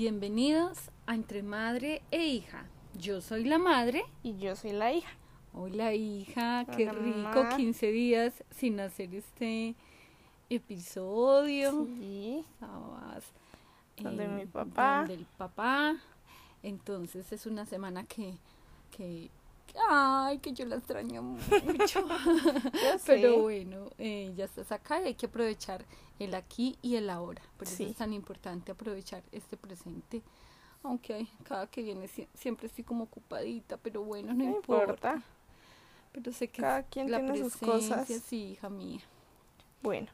Bienvenidos a Entre Madre e Hija. Yo soy la madre. Y yo soy la hija. Hola hija, qué rico, mamá. 15 días sin hacer este episodio. Sí. Estabas Donde mi papá. donde el papá. Entonces es una semana que, que, ay, que yo la extraño mucho. Pero bueno, eh, ya estás acá y hay que aprovechar el aquí y el ahora. Por eso Sí. es tan importante aprovechar este presente. Aunque ay, cada que viene sie- siempre estoy como ocupadita, pero bueno, no, No importa. importa. Pero sé que Cada quien la tiene sus cosas. sí, hija mía. Bueno,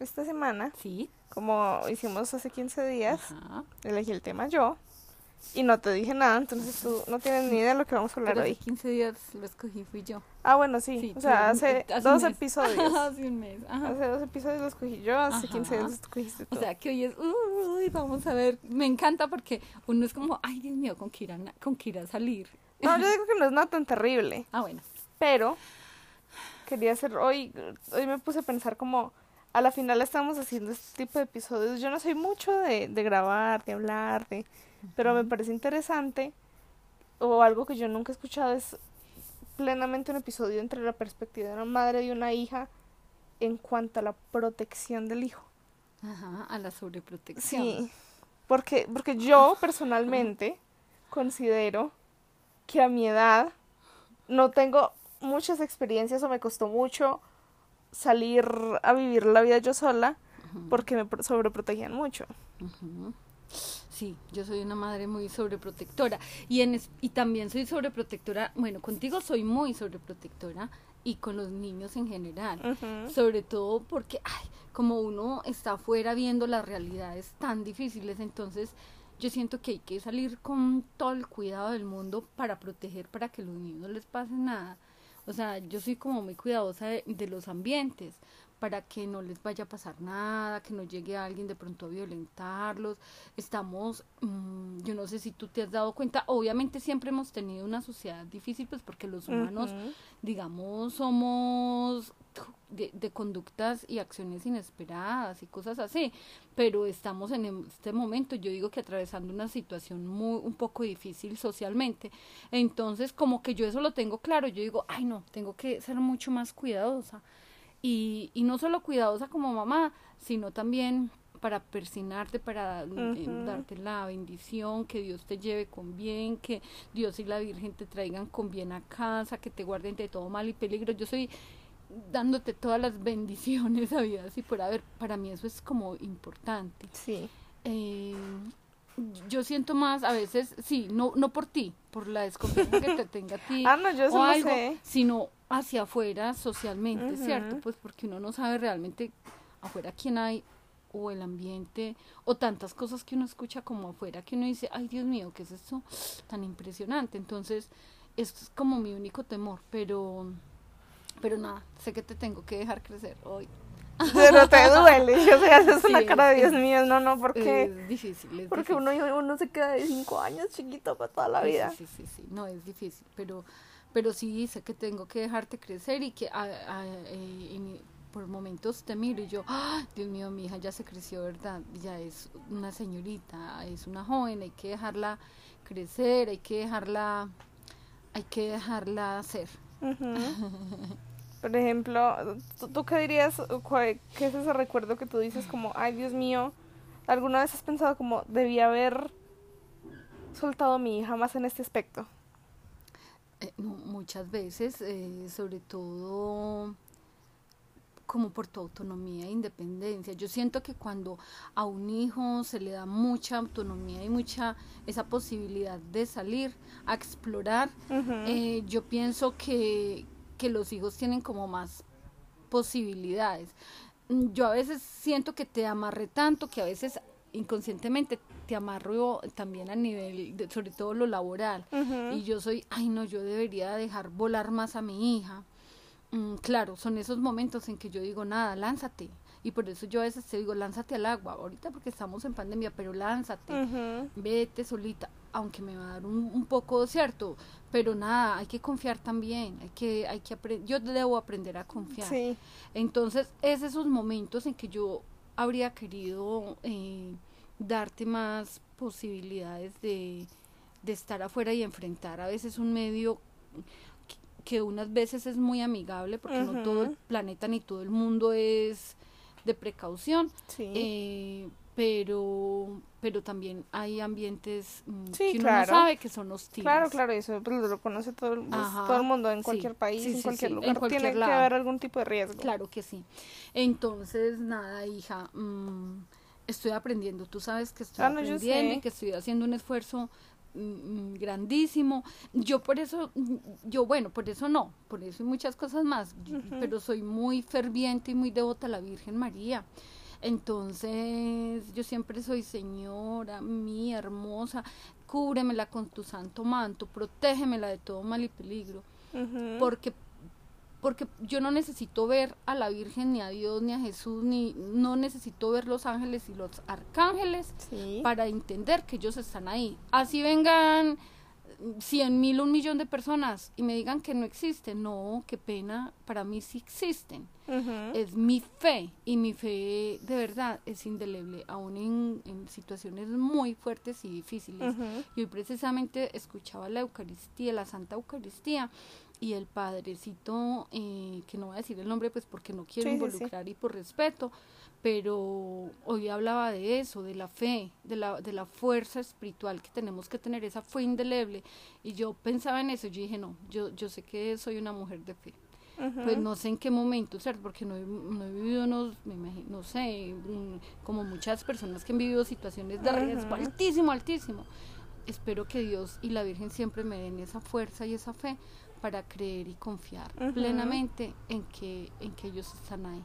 esta semana, Sí. como hicimos hace 15 días, Ajá. elegí el tema yo. Y no te dije nada, entonces tú no tienes ni idea de lo que vamos a hablar Pero hace hoy. 15 días lo escogí, fui yo. Ah, bueno, sí. Sí, o sea, hace, hace dos episodios. hace un mes. Ajá. hace dos episodios lo escogí yo, hace 15 Ajá. días lo escogiste tú. O sea, que hoy es, uy, vamos a ver, me encanta porque uno es como, ay, Dios mío, con Kira, na- con Kira salir. no, yo digo que no es nada tan terrible. Ah, bueno. Pero quería hacer hoy, hoy me puse a pensar como a la final estamos haciendo este tipo de episodios. Yo no soy mucho de, de grabar, de hablar, de, pero me parece interesante o algo que yo nunca he escuchado es plenamente un episodio entre la perspectiva de una madre y una hija en cuanto a la protección del hijo. Ajá, a la sobreprotección. Sí, porque, porque yo personalmente considero que a mi edad no tengo muchas experiencias o me costó mucho salir a vivir la vida yo sola porque me pro- sobreprotegían mucho. Sí, yo soy una madre muy sobreprotectora y en es- y también soy sobreprotectora, bueno, contigo soy muy sobreprotectora y con los niños en general. Sobre todo porque, ay, como uno está afuera viendo las realidades tan difíciles, entonces yo siento que hay que salir con todo el cuidado del mundo para proteger, para que a los niños no les pase nada. O sea, yo soy como muy cuidadosa de, de los ambientes, para que no les vaya a pasar nada, que no llegue alguien de pronto a violentarlos. Estamos, mm, yo no sé si tú te has dado cuenta, obviamente siempre hemos tenido una sociedad difícil, pues porque los humanos digamos, somos de, de conductas y acciones inesperadas y cosas así, pero estamos en este momento, yo digo que atravesando una situación muy, un poco difícil socialmente, entonces como que yo eso lo tengo claro, yo digo, ay no, tengo que ser mucho más cuidadosa, y, y no solo cuidadosa como mamá, sino también para persinarte, para eh, Ujú. darte la bendición, que Dios te lleve con bien, que Dios y la Virgen te traigan con bien a casa, que te guarden de todo mal y peligro. Yo soy dándote todas las bendiciones habidas y por haber. Para mí eso es como importante. Sí. Eh, yo siento más a veces, sí, no, no por ti, por la desconfianza que te tenga a ti Ah, no, yo o algo, sé. sino hacia afuera socialmente. ¿cierto? Pues porque uno no sabe realmente afuera quién hay o el ambiente o tantas cosas que uno escucha como afuera que uno dice, ay Dios mío, ¿qué es esto tan impresionante? Entonces, es como mi único temor, pero pero nada, sé que te tengo que dejar crecer hoy. Pero te duele. O sea, haces Sí, una cara de es- Dios mío. No, no, porque, Es difícil, es porque difícil. uno, uno se queda de cinco años chiquito para toda la vida. Sí, sí, sí, sí, no es difícil, pero, pero sí sé que tengo que dejarte crecer y que a- a- eh, y por momentos te miro y yo, ¡ah! Dios mío, mi hija ya se creció, ¿verdad? Ya es una señorita, es una joven, hay que dejarla crecer, hay que dejarla, hay que dejarla ser. Por ejemplo, ¿tú, tú qué dirías? ¿Qué es ese recuerdo que tú dices como, ay Dios mío, ¿alguna vez has pensado como, debí haber soltado a mi hija más en este aspecto? Eh, mu- muchas veces, eh, sobre todo como por tu autonomía e independencia. Yo siento que cuando a un hijo se le da mucha autonomía y mucha esa posibilidad de salir a explorar, eh, yo pienso que, que los hijos tienen como más posibilidades. Mm, Yo a veces siento que te amarré tanto que a veces inconscientemente te amarro también a nivel, de, sobre todo lo laboral. Y yo soy, ay no, yo debería dejar volar más a mi hija. Mm, claro, son esos momentos en que yo digo, nada, lánzate. Y por eso yo a veces te digo, lánzate al agua, ahorita porque estamos en pandemia, pero lánzate, vete solita, aunque me va a dar un, un poco cierto, pero nada, hay que confiar también, hay que, hay que yo debo aprender a confiar. Sí. Entonces, es esos momentos en que yo habría querido eh, darte más posibilidades de, de estar afuera y enfrentar a veces un medio que- unas veces es muy amigable porque no todo el planeta ni todo el mundo es de precaución Sí. eh, pero pero también hay ambientes mm, Sí, que uno no sabe que son hostiles Claro, claro, eso pues, lo conoce todo, el- pues, todo el mundo en sí, cualquier país, en cualquier en lugar. cualquier Tiene que haber algún tipo de riesgo. Claro que sí. Entonces, nada, hija, mm, estoy aprendiendo. Tú sabes que estoy Ah, no, aprendiendo y que estoy haciendo un esfuerzo mm, mm, grandísimo. Yo por eso, mm, yo bueno, por eso no, por eso y muchas cosas más, pero soy muy ferviente y muy devota a la Virgen María. Entonces, yo siempre soy señora, mi hermosa, cúbremela con tu santo manto, protégemela de todo mal y peligro porque porque yo no necesito ver a la Virgen ni a Dios ni a Jesús ni no necesito ver los ángeles y los arcángeles Sí. para entender que ellos están ahí así vengan cien mil un millón de personas y me digan que no existen no qué pena para mí sí existen es mi fe y mi fe de verdad es indeleble aún en, en situaciones muy fuertes y difíciles Ujú. y hoy precisamente escuchaba la Eucaristía, la Santa Eucaristía, y el padrecito, eh, que no voy a decir el nombre pues porque no quiero Sí, sí, sí. involucrar y por respeto, pero hoy hablaba de eso, de la fe, de la, de la fuerza espiritual que tenemos que tener, esa fe indeleble. Y yo pensaba en eso, yo dije, no, yo, yo sé que soy una mujer de fe. Pues no sé en qué momento, ¿cierto? Porque no he, no he vivido unos, me imagino, no sé, mm, como muchas personas que han vivido situaciones de riesgo Ujú. altísimo, altísimo. Espero que Dios y la Virgen siempre me den esa fuerza y esa fe para creer y confiar Ujú. plenamente en que, en que ellos están ahí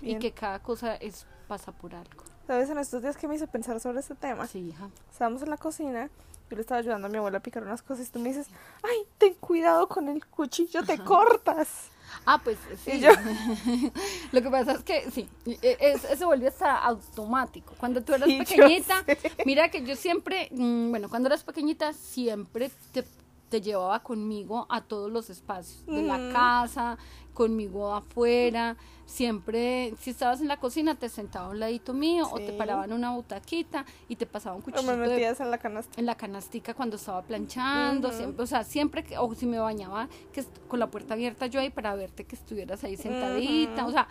Bien. y que cada cosa es pasa por algo. ¿Sabes? En estos días que me hizo pensar sobre este tema, Sí, hija. estábamos en la cocina, yo le estaba ayudando a mi abuela a picar unas cosas y tú me dices, ay, ten cuidado con el cuchillo, te cortas. Ah, pues sí. Yo- Lo que pasa es que sí, e- es- eso vuelve hasta automático. Cuando tú eras Sí, pequeñita, mira que yo siempre, mm, bueno, cuando eras pequeñita siempre te, te llevaba conmigo a todos los espacios de la casa, conmigo afuera. Siempre, si estabas en la cocina, te sentaba a un ladito mío o te paraban una butaquita y te pasaba un O cuchillo me de metías en la canasta. en la canastica cuando estaba planchando, siempre, o sea, siempre que, o si me bañaba, que con la puerta abierta yo ahí para verte que estuvieras ahí sentadita, o sea,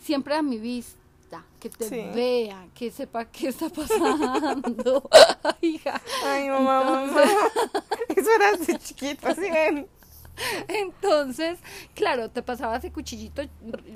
siempre a mi vista, que te Sí. vea, que sepa qué está pasando, hija. Ay, mamá, mamá. Eso era de chiquita, ¿sí ven? Entonces, claro, te pasaba ese cuchillito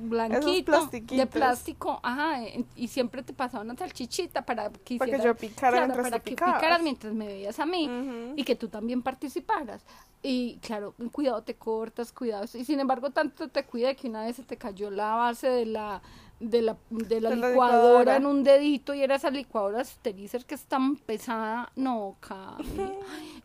blanquito de plástico, ajá, y siempre te pasaba una salchichita para que Para que yo picara claro, mientras para que picaras mientras me veías a mí. Y que tú también participaras. Y claro, cuidado te cortas, cuidado. Y sin embargo, tanto te cuida que una vez se te cayó la base de la de la, de la De la licuadora, licuadora. en un dedito y era esa licuadora Sterizer que es tan pesada. No, Cami.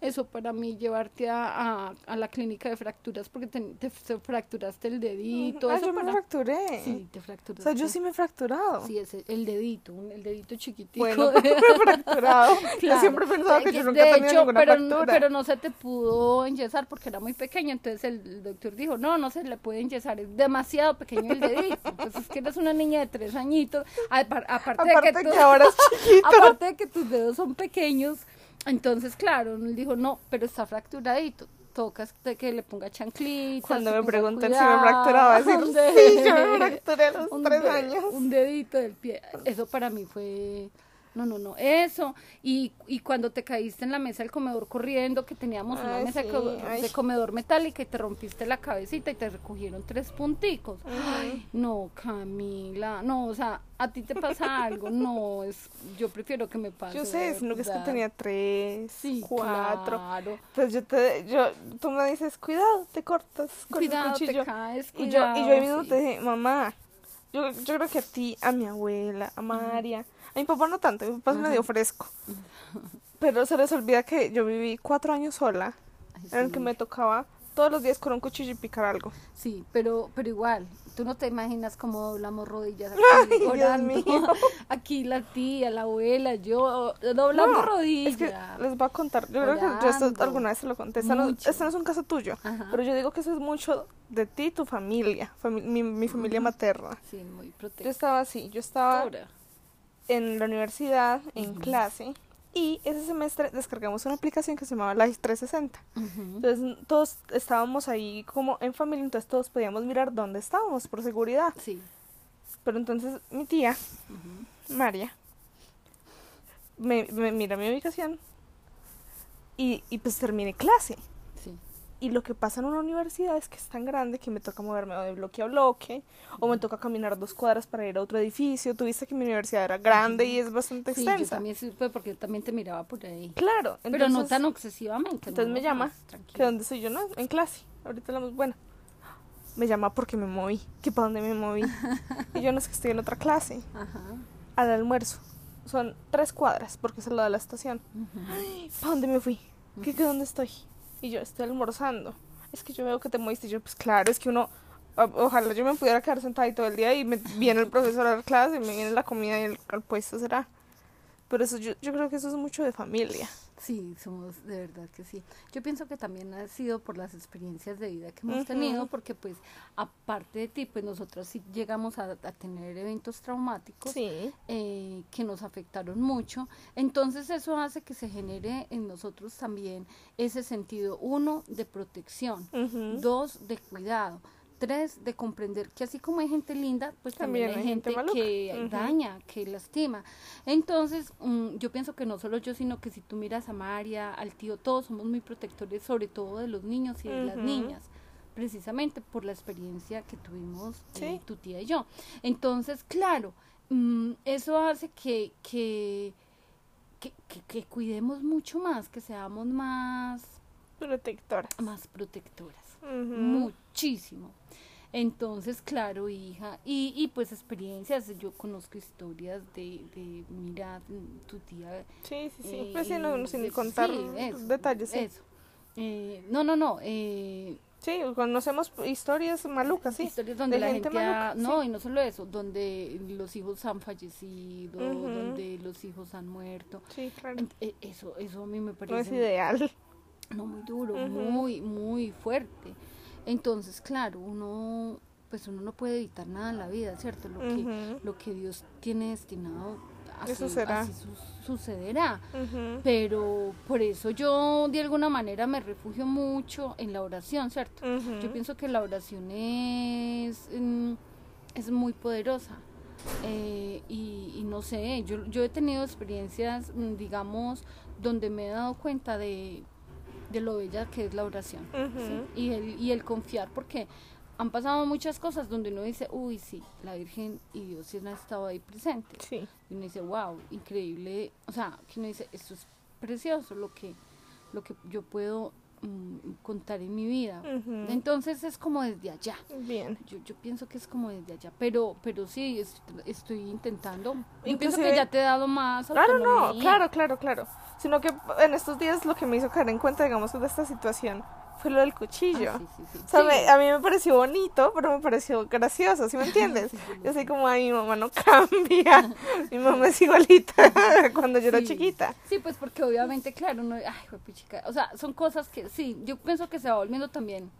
Eso para mí llevarte a, a, a la clínica de fracturas porque te, te- te fracturaste el dedito. Ah, eso yo me para... fracturé. Sí, te O fracturaste. sea, yo sí me he fracturado. Sí, ese, el dedito, un- el dedito chiquitico. Bueno, me he fracturado. Yo Claro. siempre he pensado que yo nunca he de tenido hecho, ninguna pero, fractura. pero no se te pudo enyesar porque era muy pequeño. Entonces el, el doctor dijo, no, no se le puede enyesar, es demasiado pequeño el dedito. Entonces es que eres una niña de tres añitos. Apar- aparte, Aparte de que, que, tú- ahora es chiquito. aparte de que tus dedos son pequeños. Entonces, claro, él dijo, no, pero está fracturadito. Tocas de que le ponga chanclitas. Cuando me preguntan si me fracturaba, decir, sí, yo me fracturé a los tres años. Un dedito del pie. Eso para mí fue. No, no, no. Eso. Y, y cuando te caíste en la mesa del comedor corriendo, que teníamos una mesa de sí, comedor metálica y te rompiste la cabecita y te recogieron tres punticos. Ay, no, Camila. No, o sea, a ti te pasa algo. No, es. Yo prefiero que me pase. Yo sé, que es que tenía tres, Sí, cuatro. claro. Entonces yo te, yo, tú me dices, cuidado, te cortas con Cuidado, el te cuchillo. caes. y yo, y yo ahí mismo sí. te dije, mamá, yo, yo creo que a ti, a mi abuela, a María, a mi papá no tanto, mi papá es medio fresco. Pero se les olvida que yo viví cuatro años sola, Ay, en el que me tocaba todos los días con un cuchillo y picar algo. Sí, pero, pero igual, tú no te imaginas cómo doblamos rodillas Ay, aquí Dios orando. Aquí la tía, la abuela, yo doblamos No, rodillas. Es que les voy a contar, yo creo que yo esto alguna vez se lo conté, este no, este es un caso tuyo, Ajá. pero yo digo que eso es mucho de ti y tu familia, fami- mi, mi familia materna. Sí, muy Yo protectora. estaba así, yo estaba en la universidad, en clase, y ese semestre descargamos una aplicación que se llamaba Live 360. Entonces todos estábamos ahí como en familia, entonces todos podíamos mirar dónde estábamos por seguridad. Sí. Pero entonces mi tía, María, me, me mira mi ubicación y, y pues terminé clase. Y lo que pasa en una universidad es que es tan grande que me toca moverme de bloque a bloque o me toca caminar dos cuadras para ir a otro edificio. Tuviste que mi universidad era grande y es bastante Sí, extensa. yo también sí, fue porque yo también te miraba por ahí. Claro. Pero no tan obsesivamente. Entonces ¿no? me llama, Más tranquilo. que dónde estoy yo, no, en clase. Ahorita hablamos, bueno. Me llama porque me moví. ¿Que para dónde me moví? y yo no es que estoy en otra clase. Ajá. Al almuerzo. Son tres cuadras porque es al lado de la estación. ujú. ¿Para dónde me fui? ¿Qué, qué dónde estoy? Y yo estoy almorzando. Es que yo veo que te moviste. Y yo, pues claro, es que uno. Ojalá yo me pudiera quedar sentada ahí todo el día y me viene el profesor a la clase, me viene la comida y el, el puesto será. Pero eso yo, yo creo que eso es mucho de familia. Sí, somos de verdad que sí. Yo pienso que también ha sido por las experiencias de vida que hemos tenido, porque pues aparte de ti, pues nosotros sí llegamos a, a tener eventos traumáticos Sí. eh, que nos afectaron mucho. Entonces eso hace que se genere en nosotros también ese sentido, uno, de protección, dos, de cuidado. Tres, de comprender que así como hay gente linda, pues también, hay gente, que daña, que lastima. Entonces, mm, yo pienso que no solo yo, sino que si tú miras a María, al tío, todos somos muy protectores, sobre todo de los niños y de las niñas, precisamente por la experiencia que tuvimos eh, tu tía y yo. Entonces, claro, mm, eso hace que, que, que, que- que cuidemos mucho más, que seamos más, Protectora. más protectoras Muchísimo. Entonces, claro, hija, y, y pues experiencias, yo conozco historias de, de mira, tu tía. Sí, sí, sí. eh, pues sí, no, sin contar sí, eso, detalles. Sí. Eso. Eh, no, no, no, eh, Sí, conocemos historias malucas, sí. historias donde de la gente gente, ha- maluca, no, sí. y no solo eso, donde los hijos han fallecido, donde los hijos han muerto. Sí, claro. Eh, Eso, eso a mí me parece No es ideal. No muy duro, muy, muy fuerte. Entonces, claro, uno, pues uno no puede evitar nada en la vida, ¿cierto? Lo que, lo que Dios tiene destinado, así, Eso será. así su- sucederá. Pero por eso yo de alguna manera me refugio mucho en la oración, ¿cierto? Yo pienso que la oración es, mm, es muy poderosa. Eh, y, y no sé, yo, yo he tenido experiencias, mm, digamos, donde me he dado cuenta de, de lo bella que es la oración. Y, el, y el confiar, porque han pasado muchas cosas donde uno dice, uy, sí, la Virgen y Dios sí han estado ahí presentes. Sí. Y uno dice, wow, increíble. O sea, que uno dice, esto es precioso lo que, lo que yo puedo mm, contar en mi vida. Entonces es como desde allá. Bien. Yo, yo pienso que es como desde allá, pero pero sí, es- estoy intentando. Yo pienso Inclusive- que ya te he dado más Claro, no, claro, claro, claro. Sino que en estos días lo que me hizo caer en cuenta, digamos, de esta situación fue lo del cuchillo. Ah, sí, sí, sí. O sea, Sí. me- a mí me pareció bonito, pero me pareció gracioso, ¿sí me entiendes? Yo soy como, ay, mi mamá no cambia, mi mamá es igualita cuando yo era chiquita. Sí, pues porque obviamente, claro, no, ay, juepuchica, o sea, son cosas que sí, yo pienso que se va volviendo también.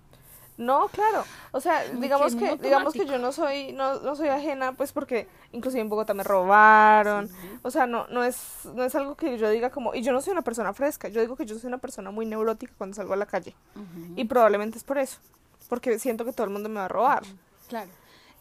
No, claro. O sea, digamos que digamos que yo no soy, no, no soy ajena, pues porque inclusive en Bogotá me robaron. Sí. O sea, no, no es, no es algo que yo diga como, y yo no soy una persona fresca, yo digo que yo soy una persona muy neurótica cuando salgo a la calle. Y probablemente es por eso, porque siento que todo el mundo me va a robar. Claro.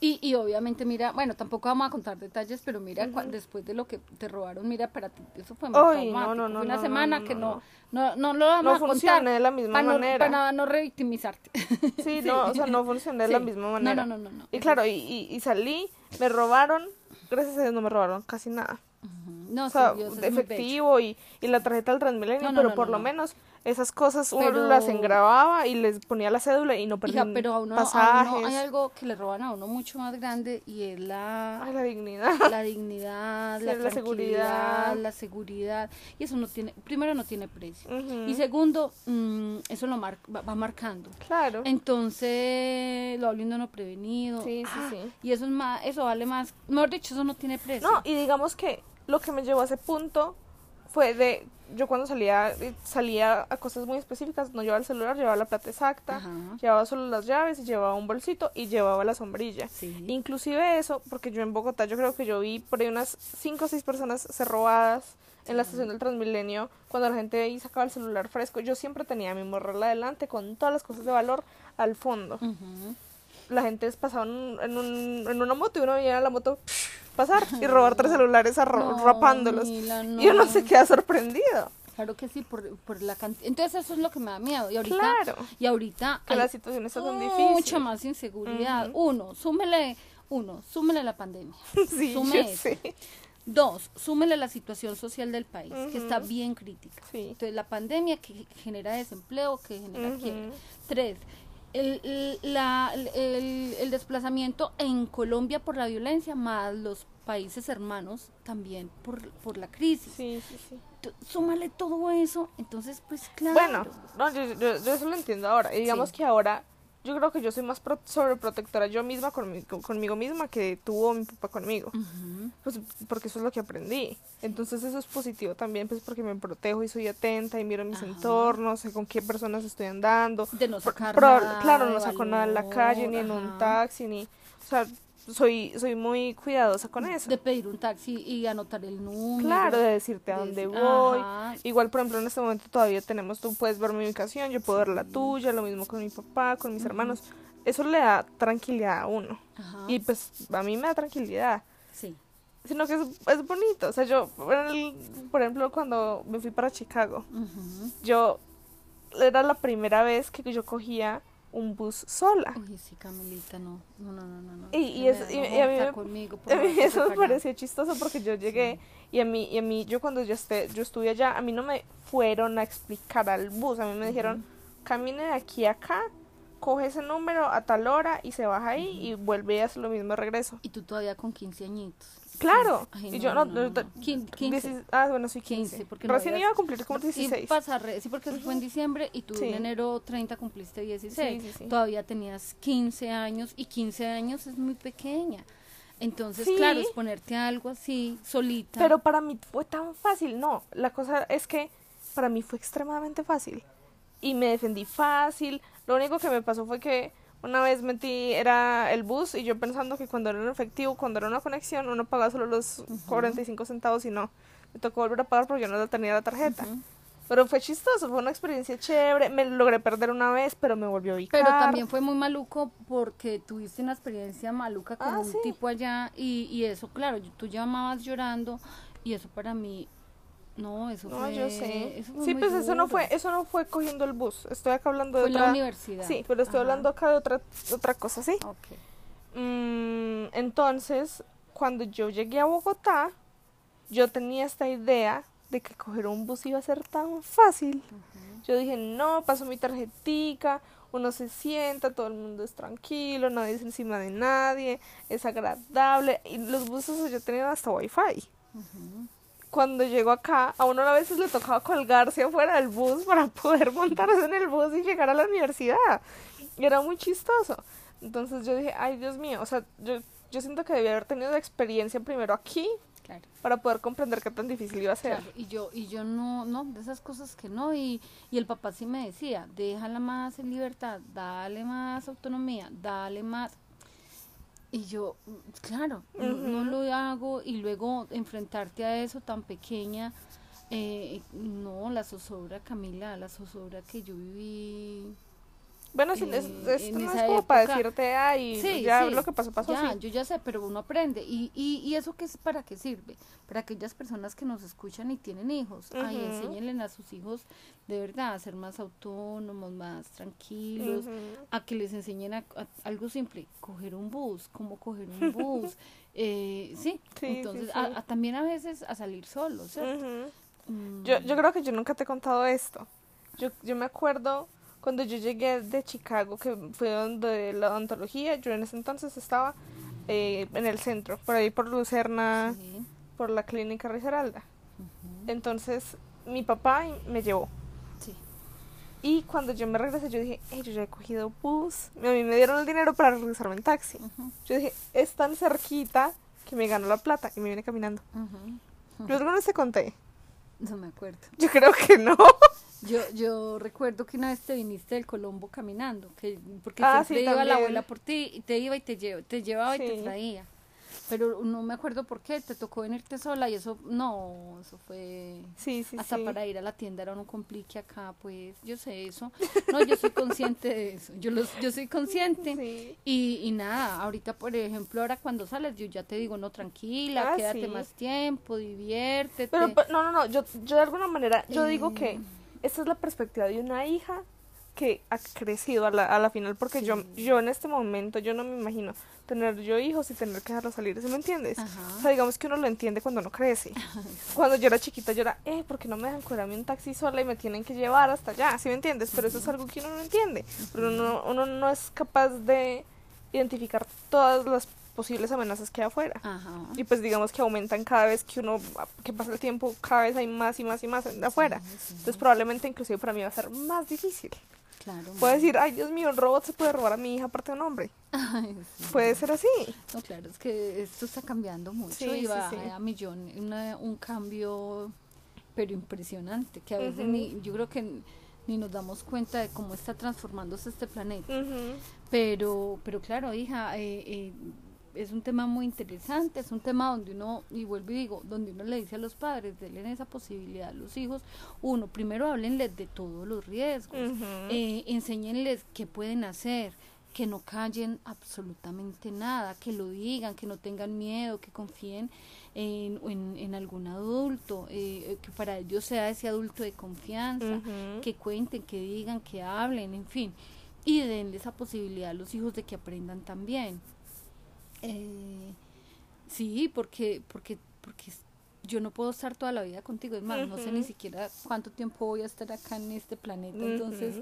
Y, y obviamente, mira, bueno, tampoco vamos a contar detalles, pero mira, cua- después de lo que te robaron, mira, para ti, eso fue muy Ay, no, no, no, Fue una no, semana no, que no, no, no, no lo vamos No a contar. funciona de la misma para no, manera. para no revictimizarte. Sí, no, o sea, no funciona de la misma No, manera. no, no, no, no. Y claro, y, y, y salí, me robaron, gracias a Dios no me robaron casi nada. Ujú. No, O sea, sí, Dios efectivo y, y la tarjeta del Transmilenio, No, no, pero no, por no, lo no. menos esas cosas uno Pero- las engrababa y les ponía la cédula y no perdía pero a uno, a pasajes. uno hay algo que le roban a uno mucho más grande y es la, Ay, la dignidad. la dignidad, Sí, la, la seguridad. la seguridad. Y eso no tiene, primero no tiene precio. Y segundo, mm, eso lo mar- va, va marcando. Claro. Entonces, lo habla uno prevenido. Sí, sí, Ah, sí. Y eso es más, eso vale más. Mejor dicho, eso no tiene precio. No, y digamos que lo que me llevó a ese punto fue de yo cuando salía salía a cosas muy específicas no llevaba el celular llevaba la plata exacta Ajá. llevaba solo las llaves llevaba un bolsito y llevaba la sombrilla. Sí. inclusive eso porque yo en Bogotá yo creo que yo vi por ahí unas cinco o seis personas ser robadas en la estación del Transmilenio cuando la gente ahí sacaba el celular fresco. Yo siempre tenía mi morral adelante con todas las cosas de valor al fondo. La gente pasaba en, en, un, en una moto y uno veía la moto pasar y robar tres celulares No, rapándolos. Mila, Y uno no. se queda sorprendido. Claro que sí, por, por la cantidad. Entonces eso es lo que me da miedo. Y ahorita, Claro. y ahorita Que hay la situación está tan difícil. mucha más inseguridad. Ujú. Uno, súmele, uno, súmele la pandemia. Sí, Sume yo eso. sé. Dos, súmele la situación social del país, que está bien crítica. Sí. Entonces, la pandemia que genera desempleo, que genera quiebra. Tres, el, la- el- el desplazamiento en Colombia por la violencia, más los países hermanos también por, por la crisis. Sí, sí, sí. Súmale todo eso, entonces, pues claro. Bueno, no, yo, yo, yo eso lo entiendo ahora. Y digamos Sí. que ahora yo creo que yo soy más pro- sobreprotectora yo misma conmigo, conmigo misma que tuvo mi papá conmigo. Pues porque eso es lo que aprendí. Entonces eso es positivo también, pues porque me protejo y soy atenta y miro mis Ajá. entornos, sé con qué personas estoy andando. De no sacar pro- nada claro, no saco nada en la calle, ni en un taxi, ni... O sea, soy, soy muy cuidadosa con eso. De pedir un taxi y anotar el número. Claro, de decirte a de dónde decir- voy. ajá. Igual, por ejemplo, en este momento todavía tenemos, tú puedes ver mi ubicación, yo puedo ver la tuya, lo mismo con mi papá, con mis hermanos. Eso le da tranquilidad a uno. Ajá. Y pues a mí me da tranquilidad. Sí. Sino que es, es bonito. O sea, yo, por ejemplo, cuando me fui para Chicago, yo, era la primera vez que yo cogía un bus sola. Uy, sí, Camilita, no. No, no, no, no. Y- y Me es- da- y- a mí me- conmigo, A mí eso me pareció chistoso porque yo llegué y a mí, y a mí yo cuando yo, esté, yo estuve allá, a mí no me fueron a explicar al bus, a mí me dijeron, camine de aquí a acá, coge ese número a tal hora y se baja ahí y vuelve y hace lo mismo de regreso. Y tú todavía con 15 añitos. Claro. Ay, y yo no, no, no, Quin- 15. Diecis- ah, bueno, sí, 15. 15, porque no Recién habías- iba a cumplir como Y 16. pasa, re- sí, porque eso fue en diciembre y tú Sí. en enero 30 cumpliste 16. Sí, sí. Todavía tenías 15 años y 15 años es muy pequeña. Entonces, claro, es ponerte algo así, solita. Pero para mí fue tan fácil. No, la cosa es que para mí fue extremadamente fácil. Y me defendí fácil. Lo único que me pasó fue que una vez metí, era el bus y yo pensando que cuando era en efectivo, cuando era una conexión, uno pagaba solo los 45 centavos y no. Me tocó volver a pagar porque yo no tenía la tarjeta. Pero fue chistoso, fue una experiencia chévere. Me logré perder una vez, pero me volvió a. Pero también fue muy maluco porque tuviste una experiencia maluca con Ah, un sí. tipo allá y, y eso, claro, tú llamabas llorando y eso para mí, no, eso No, fue... yo sé. eso fue Sí, pues eso no fue, eso no fue cogiendo el bus. Estoy acá hablando de Fue en la otra. universidad. Sí, pero estoy Ajá. hablando acá de otra, otra cosa, ¿sí? Ok. Mm, entonces, cuando yo llegué a Bogotá, yo tenía esta idea de que coger un bus iba a ser tan fácil. Yo dije, no, paso mi tarjetica, uno se sienta, todo el mundo es tranquilo, nadie es encima de nadie, es agradable. Y los buses yo tenía hasta wifi. Cuando llego acá, a uno a veces le tocaba colgarse afuera del bus para poder montarse en el bus y llegar a la universidad. Y era muy chistoso. Entonces yo dije, ay Dios mío, o sea, yo, yo siento que debía haber tenido la experiencia primero aquí Claro. para poder comprender qué tan difícil iba a ser. Claro, y yo, y yo no, no, de esas cosas que no, y, y el papá sí me decía, déjala más en libertad, dale más autonomía, dale más. Y yo, claro, no- no, lo hago, y luego enfrentarte a eso tan pequeña, eh, no, la zozobra, Camila, la zozobra que yo viví. Bueno, sí, es- no es esa como para decirte, ay, Sí, ya sí, lo que pasó, pasó. Ya, sí. yo ya sé, pero uno aprende. ¿Y, y, y eso qué es para qué sirve? Para aquellas personas que nos escuchan y tienen hijos. Ay, Ujú. enséñenle a sus hijos de verdad a ser más autónomos, más tranquilos, a que les enseñen a, a- algo simple, coger un bus, cómo coger un bus. eh, sí, entonces a- a- también a veces a salir solos. Mm, Yo, yo creo que yo nunca te he contado esto. Yo, yo me acuerdo cuando yo llegué de Chicago, que fue donde la odontología, yo en ese entonces estaba eh, en el centro, por ahí por Lucerna, sí, por la clínica Risaralda. ujú, Entonces mi papá me llevó. sí. Y cuando yo me regresé, yo dije, hey, yo ya he cogido bus. A mí me dieron el dinero para regresarme en taxi. Yo dije, es tan cerquita que me ganó la plata y me viene caminando. ujú. Yo alguna vez te conté. No me acuerdo. Yo creo que no. Yo, yo recuerdo que una vez te viniste del Colombo caminando, que porque Ah, siempre sí, iba la abuela por ti y te iba y te, lleva, te llevaba y te traía. Pero no me acuerdo por qué, te tocó venirte sola y eso, no, eso fue... Sí, sí, Hasta sí. para ir a la tienda era un complique acá, pues yo sé eso. No, yo soy consciente de eso. Yo, los, yo soy consciente. Y, y nada, ahorita por ejemplo, ahora cuando sales, yo ya te digo, no, tranquila, Ah, quédate más tiempo, diviértete. Pero, pero, no, no, no, yo, yo de alguna manera, yo digo que esta es la perspectiva de una hija que ha crecido a la, a la final, porque yo, Sí. yo en este momento, yo no me imagino tener yo hijos y tener que dejarlos salir, ¿sí me entiendes? Ajá. O sea, digamos que uno lo entiende cuando no crece. Cuando yo era chiquita, yo era, eh, ¿por qué no me dejan cobrarme un taxi sola y me tienen que llevar hasta allá? ¿Sí me entiendes? Pero eso es algo que uno no entiende. Pero uno, uno no es capaz de identificar todas las posibles amenazas que hay afuera. Ajá. Y pues digamos que aumentan cada vez que uno, que pasa el tiempo, cada vez hay más y más y más afuera. Sí, sí. Entonces probablemente inclusive para mí va a ser más difícil. Claro. Puedo decir, ay Dios mío, un robot se puede robar a mi hija aparte de un hombre. Ay, sí. Puede ser así. No, claro, es que esto está cambiando mucho Sí, y va sí. a millón, una- un cambio, pero impresionante, que a veces Ujú. ni, yo creo que ni- nos damos cuenta de cómo está transformándose este planeta. Ujú. Pero, pero claro, hija, eh, eh, es un tema muy interesante, es un tema donde uno, y vuelvo y digo, donde uno le dice a los padres, denle esa posibilidad a los hijos, uno, primero háblenles de todos los riesgos, Ujú. eh, enséñenles qué pueden hacer, que no callen absolutamente nada, que lo digan, que no tengan miedo, que confíen en, en, en algún adulto, eh, que para ellos sea ese adulto de confianza, que cuenten, que digan, que hablen, en fin, y denle esa posibilidad a los hijos de que aprendan también. Eh, sí, porque, porque, porque yo no puedo estar toda la vida contigo, es más, no sé ni siquiera cuánto tiempo voy a estar acá en este planeta, entonces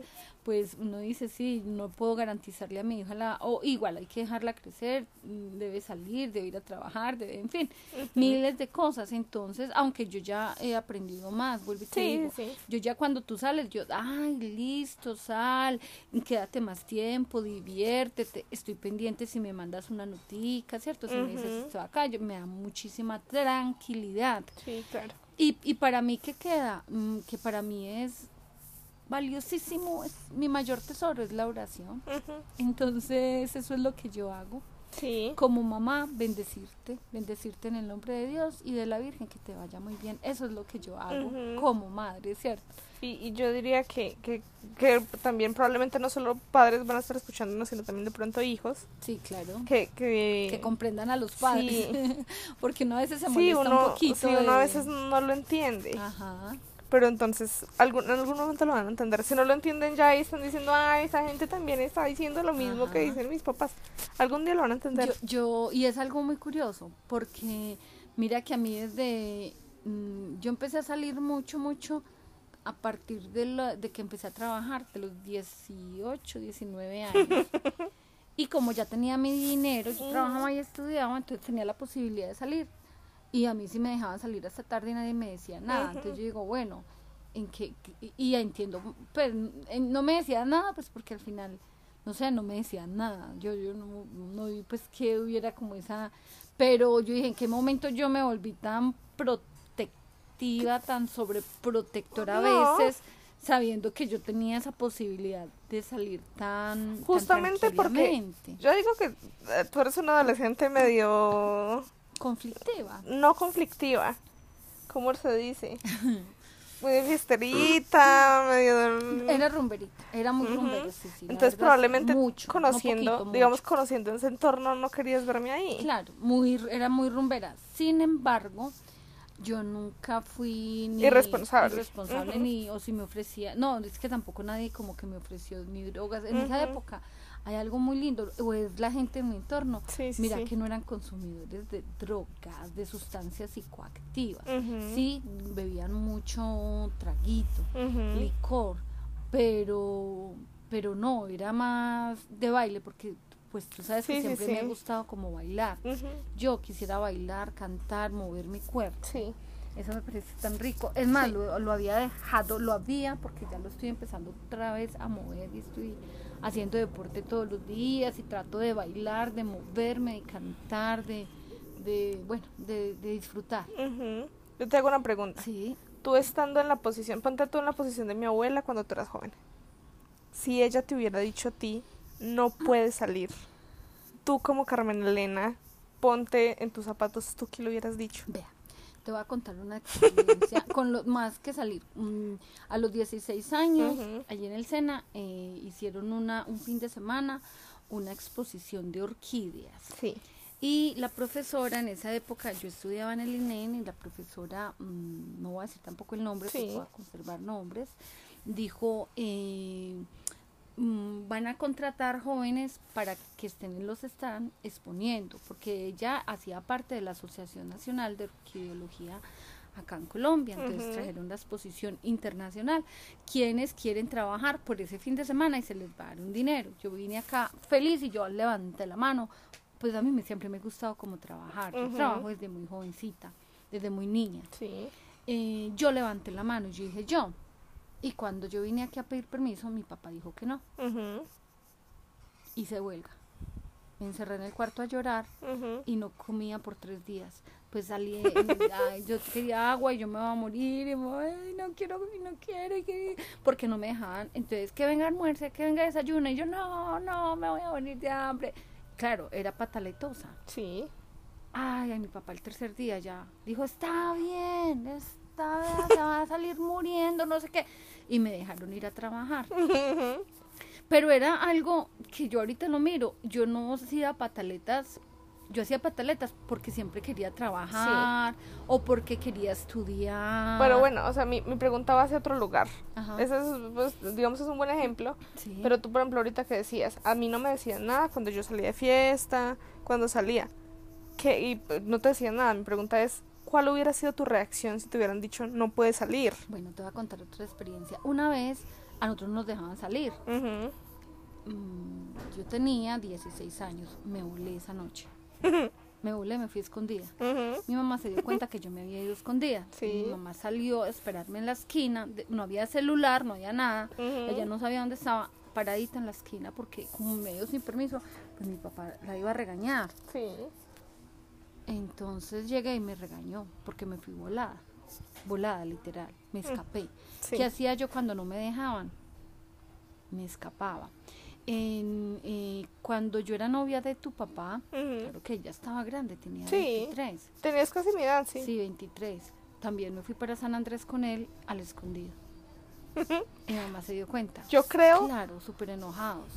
pues uno dice, sí, no puedo garantizarle a mi hija la, o igual hay que dejarla crecer, debe salir, debe ir a trabajar, debe, en fin, miles de cosas, entonces, aunque yo ya he aprendido más, vuelvo y te Sí, digo, sí, yo ya cuando tú sales, yo, ay, listo, sal, quédate más tiempo, diviértete, estoy pendiente si me mandas una notica, ¿cierto? Si me dices, Ujú. estoy acá, yo- me da muchísima tranquilidad. Sí, claro. Y, y para mí, ¿qué queda? Mm, que para mí es valiosísimo, es, mi mayor tesoro es la oración. Entonces, eso es lo que yo hago. Sí. Como mamá, bendecirte, bendecirte en el nombre de Dios y de la Virgen, que te vaya muy bien. Eso es lo que yo hago como madre, ¿cierto? Y, y yo diría que, que, que también probablemente no solo padres van a estar escuchándonos, sino también de pronto hijos. Sí, claro. Que, que, Que comprendan a los padres. Sí. Porque uno a veces se sí, molesta uno, un poquito. sí, uno a veces no lo entiende. Ajá. Pero entonces, algún, en algún momento lo van a entender. Si no lo entienden ya y están diciendo, ay, esa gente también está diciendo lo mismo que dicen mis papás. Algún día lo van a entender. Yo, yo, y es algo muy curioso, porque mira que a mí desde, mm, yo empecé a salir mucho, mucho a partir de, la- de que empecé a trabajar, de los 18, 19 años. y como ya tenía mi dinero, yo trabajaba y estudiaba, entonces tenía la posibilidad de salir. Y a mí sí me dejaban salir hasta tarde y nadie me decía nada. Entonces yo digo, bueno, en qué, y ya entiendo, pues en- no me decían nada, pues porque al final, no sé, no me decían nada. Yo, yo no, no vi pues que hubiera como esa, pero yo dije, ¿en qué momento yo me volví tan protectiva, tan sobreprotectora a veces? sabiendo que yo tenía esa posibilidad de salir tan tan Justamente porque yo digo que eh, tú eres una adolescente medio conflictiva no conflictiva. ¿Cómo se dice? Muy fiesterita, medio... Era rumberita, era muy rumbera, sí, sí, Entonces verdad, probablemente mucho, no conociendo, poquito, digamos, mucho. conociendo ese entorno no querías verme ahí. Claro, muy, era muy rumbera. Sin embargo, yo nunca fui ni Irresponsable. irresponsable ni, o si me ofrecía, no, es que tampoco nadie como que me ofreció ni drogas. En esa época hay algo muy lindo, o es la gente en mi entorno. Sí, Mira sí. que no eran consumidores de drogas, de sustancias psicoactivas. Sí, bebían mucho traguito, licor, pero pero no, era más de baile porque pues tú sabes Sí, que siempre me ha gustado como bailar. Yo quisiera bailar, cantar, mover mi cuerpo. Sí. Eso me parece tan rico. Es más, Sí. lo, lo había dejado, lo había porque ya lo estoy empezando otra vez a mover y estoy haciendo deporte todos los días y trato de bailar, de moverme, de cantar, de, de bueno, de, de disfrutar. Yo te hago una pregunta. Sí. tú estando en la posición, ponte tú en la posición de mi abuela cuando tú eras joven. Si ella te hubiera dicho a ti, no puedes salir. Tú como Carmen Elena, ponte en tus zapatos, tú que lo hubieras dicho. Vea, te voy a contar una experiencia con lo más que salir. Mm, a los 16 años, Ujú. allí en el Sena, eh, hicieron una, un fin de semana una exposición de orquídeas. Sí. Y la profesora, en esa época yo estudiaba en el INEN y la profesora, mm, no voy a decir tampoco el nombre, Sí. porque voy a conservar nombres, dijo, eh, van a contratar jóvenes para que estén los stand exponiendo, porque ella hacía parte de la Asociación Nacional de Orquideología acá en Colombia, entonces trajeron la exposición internacional, quienes quieren trabajar por ese fin de semana y se les va a dar un dinero. Yo vine acá feliz y yo levanté la mano, pues a mí me, siempre me ha gustado como trabajar, yo trabajo desde muy jovencita, desde muy niña. Sí. Eh, yo levanté la mano y yo dije yo. Y cuando yo vine aquí a pedir permiso, mi papá dijo que no. Ujú, Hice huelga. Me encerré en el cuarto a llorar y no comía por tres días. Pues salí, ay, yo quería agua y yo me voy a morir y me ay, no quiero, no quiero, y que- porque no me dejaban. Entonces, que venga almuerzo, que venga desayuno. Y yo, no, no, me voy a morir de hambre. Claro, era pataletosa. Sí. Ay, ay, mi papá el tercer día ya dijo, está bien, está se va a salir muriendo, no sé qué. Y me dejaron ir a trabajar. Pero era algo que yo ahorita no miro. Yo no hacía pataletas. Yo hacía pataletas porque siempre quería trabajar o porque quería estudiar. Pero bueno, o sea, mi, mi pregunta va hacia otro lugar. Ajá. Ese es, pues, digamos, es un buen ejemplo. Sí. Pero tú, por ejemplo, ahorita que decías, a mí no me decían nada cuando yo salía de fiesta, cuando salía. que Y pues, no te decían nada. Mi pregunta es, ¿cuál hubiera sido tu reacción si te hubieran dicho no puedes salir? Bueno, te voy a contar otra experiencia. Una vez a nosotros nos dejaban salir. Mm, yo tenía 16 años. Me volé esa noche. Me volé, me fui escondida. Mi mamá se dio cuenta que yo me había ido escondida. Sí. Mi mamá salió a esperarme en la esquina. No había celular, no había nada. Ella no sabía dónde estaba, paradita en la esquina, porque como me dio sin permiso, pues mi papá la iba a regañar. Sí. Entonces llegué y me regañó, porque me fui volada. Volada, literal. Me escapé. Mm. Sí. ¿Qué hacía yo cuando no me dejaban? Me escapaba. En, eh, cuando yo era novia de tu papá, claro que ella estaba grande, tenía Sí. 23. Tenías casi mi edad, sí. Sí, 23. También me fui para San Andrés con él al escondido. Y mi mamá se dio cuenta. Yo creo, Claro, súper enojados.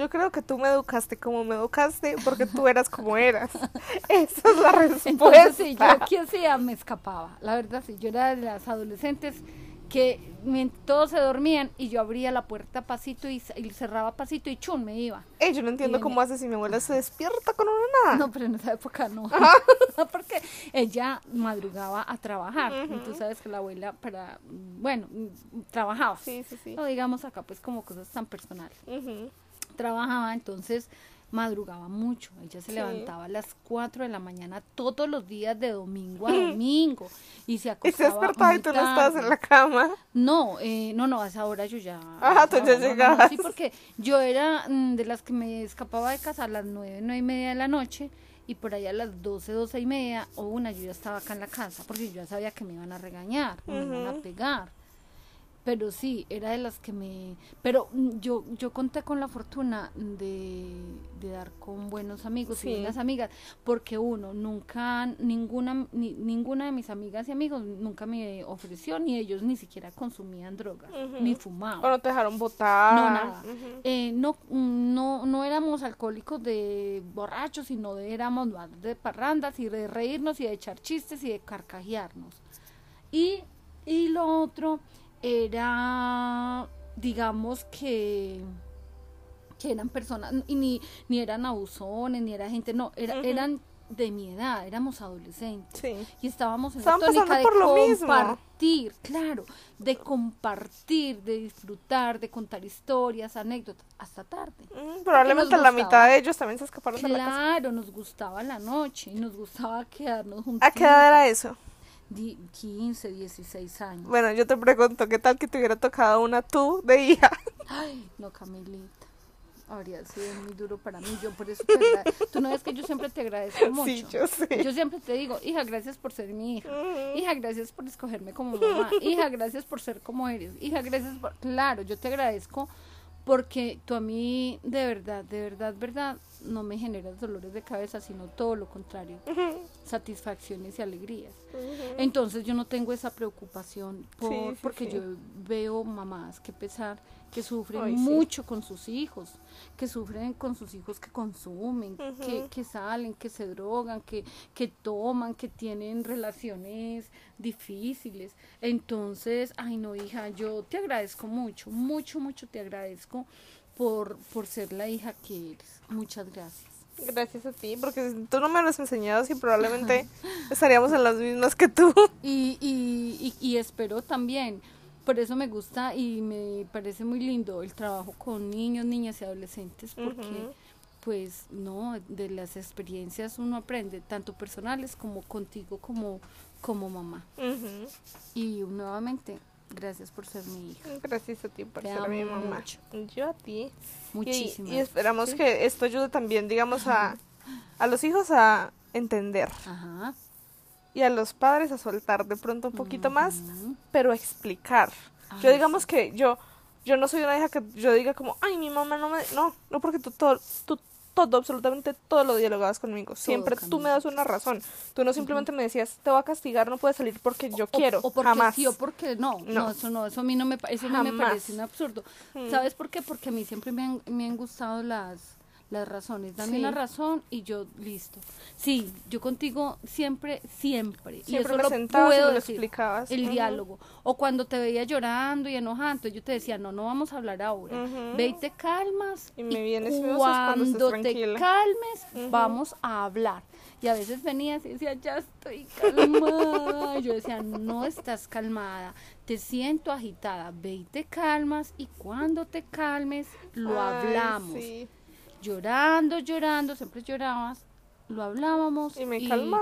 Yo creo que tú me educaste como me educaste porque tú eras como eras. Esa es la respuesta. Entonces, sí, yo qué hacía, me escapaba. La verdad, sí, yo era de las adolescentes que todos se dormían y yo abría la puerta pasito y, y cerraba pasito y chun, me iba. Yo no entiendo Y cómo hace si mi abuela se despierta con una nada. No, pero en esa época no. Porque ella madrugaba a trabajar. Y tú sabes que la abuela, para, bueno, trabajaba. Sí, sí, sí. No digamos acá, pues como cosas tan personales. Ujú. Trabajaba, entonces madrugaba mucho. Ella se Sí. levantaba a las 4 de la mañana todos los días de domingo a domingo y se Y acostaba. se despertaba y tú no estabas en la cama. No, eh, no, no, a esa hora yo ya. Ajá, tú ya no, no, no, llegabas. sí, porque yo era mm, de las que me escapaba de casa a las 9, 9 y media de la noche y por allá a las 12, 12 y media o una yo ya estaba acá en la casa porque yo ya sabía que me iban a regañar, o me iban a pegar. Pero sí, era de las que me... Pero mm, yo, yo conté con la fortuna de, de dar con buenos amigos Sí. y buenas amigas, porque uno, nunca, ninguna, ni- ninguna de mis amigas y amigos nunca me ofreció, ni ellos ni siquiera consumían drogas, ni fumaban. O no te dejaron votar. No, nada. Eh, no, mm, no, no éramos alcohólicos de borrachos, sino de, éramos más de parrandas y de reírnos y de echar chistes y de carcajearnos. Y, y lo otro era, digamos que que eran personas, y ni, ni eran abusones, ni era gente, no, era, eran de mi edad, éramos adolescentes Sí. y estábamos en la tónica de compartir, claro, de compartir, de disfrutar, de contar historias, anécdotas, hasta tarde. Mm, probablemente la gustaba. mitad de ellos también se escaparon de la casa. Claro, nos gustaba la noche, y nos gustaba quedarnos juntos. ¿A qué edad era eso? 15, 16 años. Bueno, yo te pregunto, ¿qué tal que te hubiera tocado una tú de hija? Ay, no, Camilita. habría sido muy duro para mí. Yo por eso te agradezco. Tú no ves que yo siempre te agradezco mucho. Sí, yo sé. Yo siempre te digo, hija, gracias por ser mi hija. Hija, gracias por escogerme como mamá. Hija, gracias por ser como eres. Hija, gracias por... Claro, yo te agradezco porque tú a mí, de verdad, de verdad, verdad, no me generas dolores de cabeza, sino todo lo contrario, satisfacciones y alegrías. Entonces yo no tengo esa preocupación por, Sí, sí, porque sí. yo veo mamás que pesar, que sufren mucho con sus hijos, que sufren con sus hijos que consumen, que, que salen, que se drogan, que, que toman, que tienen relaciones difíciles. Entonces, ay no, hija, yo te agradezco mucho, mucho, mucho te agradezco por, por ser la hija que eres. Muchas gracias. Gracias a ti, porque si tú no me lo has enseñado, sí, probablemente estaríamos en las mismas que tú. Y, y, y, y espero también, por eso me gusta y me parece muy lindo el trabajo con niños, niñas y adolescentes, porque pues no, de las experiencias uno aprende, tanto personales como contigo como, como mamá. Y nuevamente, gracias por ser mi hija. Gracias a ti por Te ser mi mamá. mucho. Yo a ti. Y- Muchísimas. Y, esperamos ¿sí? que esto ayude también, digamos, a, a los hijos a entender Ajá. y a los padres a soltar de pronto un poquito más, pero a explicar. yo digamos que yo yo no soy una hija que yo diga como, ay, mi mamá no me... No, no porque tú todo, tú todo, absolutamente todo lo dialogabas conmigo. Siempre tú me das una razón. Tú no simplemente me decías, te voy a castigar, no puedes salir porque yo O- quiero. O, porque jamás. sí o porque no. no. No. eso no, eso a mí no me, eso no me parece un absurdo. Mm. ¿Sabes por qué? Porque a mí siempre me han, me han gustado las, las razones. Dame Sí. una razón y yo listo. Sí, yo contigo siempre, siempre. y Siempre eso me lo y puedo me lo decir, explicabas. El diálogo. O cuando te veía llorando y enojando, entonces yo te decía, no, no vamos a hablar ahora. Ve y te calmas. Y me vienes y buscas cuando estés cuando te calmes, vamos a hablar. Y a veces venías y decía, ya estoy calmada. Y yo decía, no estás calmada, te siento agitada, ve y te calmas y cuando te calmes lo Ay, hablamos. sí. Llorando, llorando, siempre llorabas, lo hablábamos Y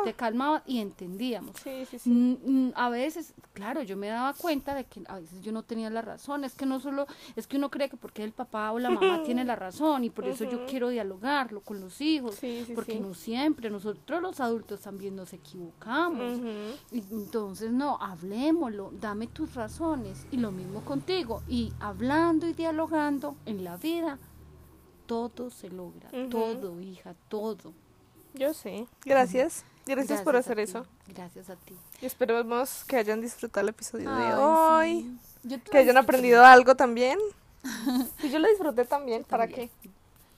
te calmabas y entendíamos. Sí, sí, sí. Mm, mm, A veces, claro, yo me daba cuenta de que a veces yo no tenía la razón. Es que no solo, es que uno cree que porque el papá o la mamá tiene la razón y por eso yo quiero dialogarlo con los hijos. Porque no siempre, nosotros los adultos también nos equivocamos. Y Entonces, no, hablémoslo, dame tus razones. Y lo mismo contigo. Y hablando y dialogando en la vida, todo se logra. Todo, hija, todo. Yo sé. Gracias. Gracias, por hacer eso. Gracias a ti. Y esperemos que hayan disfrutado el episodio de hoy. sí. Que hayan aprendido algo también. Y yo lo disfruté también. ¿Para también. qué?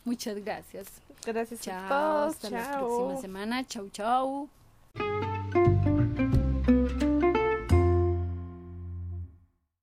Muchas gracias. Gracias Chao. a todos. Hasta la próxima semana. Chau, chau.